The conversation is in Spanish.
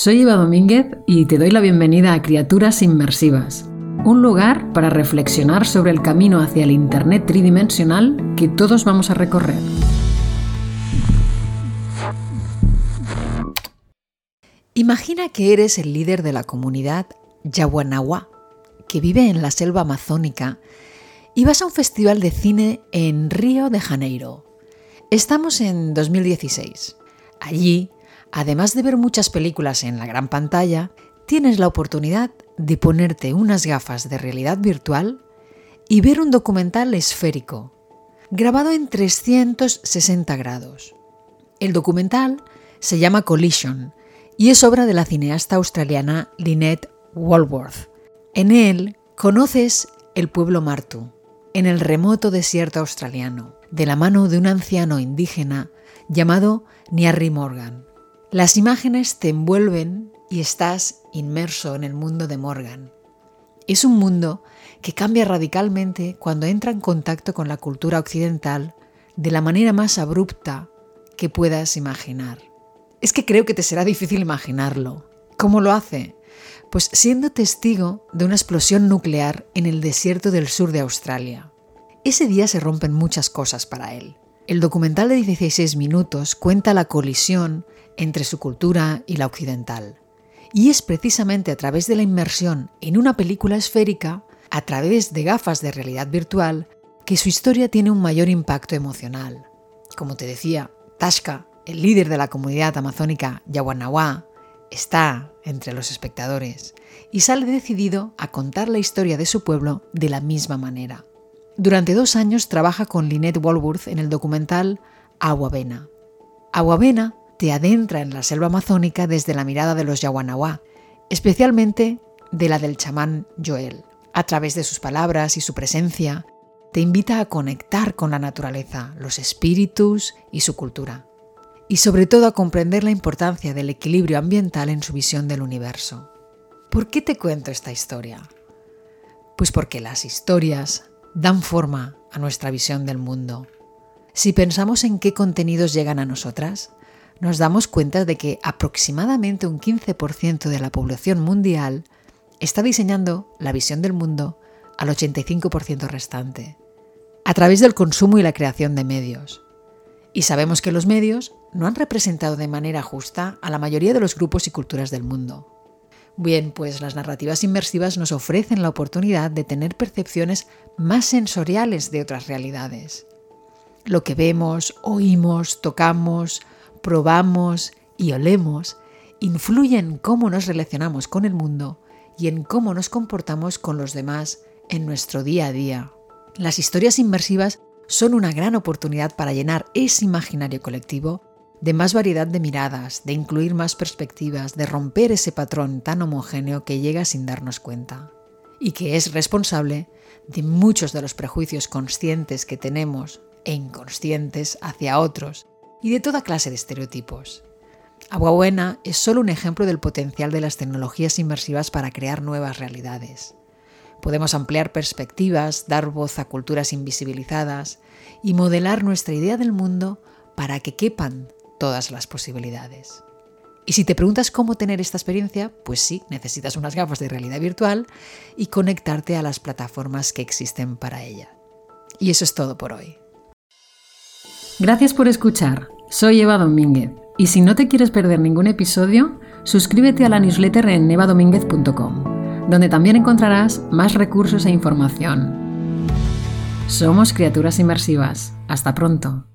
Soy Eva Domínguez y te doy la bienvenida a Criaturas Inmersivas, un lugar para reflexionar sobre el camino hacia el Internet tridimensional que todos vamos a recorrer. Imagina que eres el líder de la comunidad Yawanahua, que vive en la selva amazónica, y vas a un festival de cine en Río de Janeiro. Estamos en 2016. Allí además de ver muchas películas en la gran pantalla, tienes la oportunidad de ponerte unas gafas de realidad virtual y ver un documental esférico, grabado en 360 grados. El documental se llama Collision y es obra de la cineasta australiana Lynette Walworth. En él conoces el pueblo Martu, en el remoto desierto australiano, de la mano de un anciano indígena llamado Niarri Morgan. Las imágenes te envuelven y estás inmerso en el mundo de Morgan. Es un mundo que cambia radicalmente cuando entra en contacto con la cultura occidental de la manera más abrupta que puedas imaginar. Es que creo que te será difícil imaginarlo. ¿Cómo lo hace? Pues siendo testigo de una explosión nuclear en el desierto del sur de Australia. Ese día se rompen muchas cosas para él. El documental de 16 minutos cuenta la colisión entre su cultura y la occidental. Y es precisamente a través de la inmersión en una película esférica, a través de gafas de realidad virtual, que su historia tiene un mayor impacto emocional. Como te decía, Tashka, el líder de la comunidad amazónica Yawanahua, está entre los espectadores y sale decidido a contar la historia de su pueblo de la misma manera. Durante dos años trabaja con Lynette Walworth en el documental Aguavena. Aguavena te adentra en la selva amazónica desde la mirada de los Yawanahua, especialmente de la del chamán Joel. A través de sus palabras y su presencia, te invita a conectar con la naturaleza, los espíritus y su cultura. Y sobre todo a comprender la importancia del equilibrio ambiental en su visión del universo. ¿Por qué te cuento esta historia? Pues porque las historias dan forma a nuestra visión del mundo. Si pensamos en qué contenidos llegan a nosotras, nos damos cuenta de que aproximadamente un 15% de la población mundial está diseñando la visión del mundo al 85% restante, a través del consumo y la creación de medios. Y sabemos que los medios no han representado de manera justa a la mayoría de los grupos y culturas del mundo. Bien, pues las narrativas inmersivas nos ofrecen la oportunidad de tener percepciones más sensoriales de otras realidades. Lo que vemos, oímos, tocamos, probamos y olemos influye en cómo nos relacionamos con el mundo y en cómo nos comportamos con los demás en nuestro día a día. Las historias inmersivas son una gran oportunidad para llenar ese imaginario colectivo de más variedad de miradas, de incluir más perspectivas, de romper ese patrón tan homogéneo que llega sin darnos cuenta y que es responsable de muchos de los prejuicios conscientes que tenemos e inconscientes hacia otros y de toda clase de estereotipos. Agua Buena es solo un ejemplo del potencial de las tecnologías inmersivas para crear nuevas realidades. Podemos ampliar perspectivas, dar voz a culturas invisibilizadas y modelar nuestra idea del mundo para que quepan todas las posibilidades. Y si te preguntas cómo tener esta experiencia, pues sí, necesitas unas gafas de realidad virtual y conectarte a las plataformas que existen para ella. Y eso es todo por hoy. Gracias por escuchar. Soy Eva Domínguez y si no te quieres perder ningún episodio, suscríbete a la newsletter en evadomínguez.com, donde también encontrarás más recursos e información. Somos criaturas inmersivas. Hasta pronto.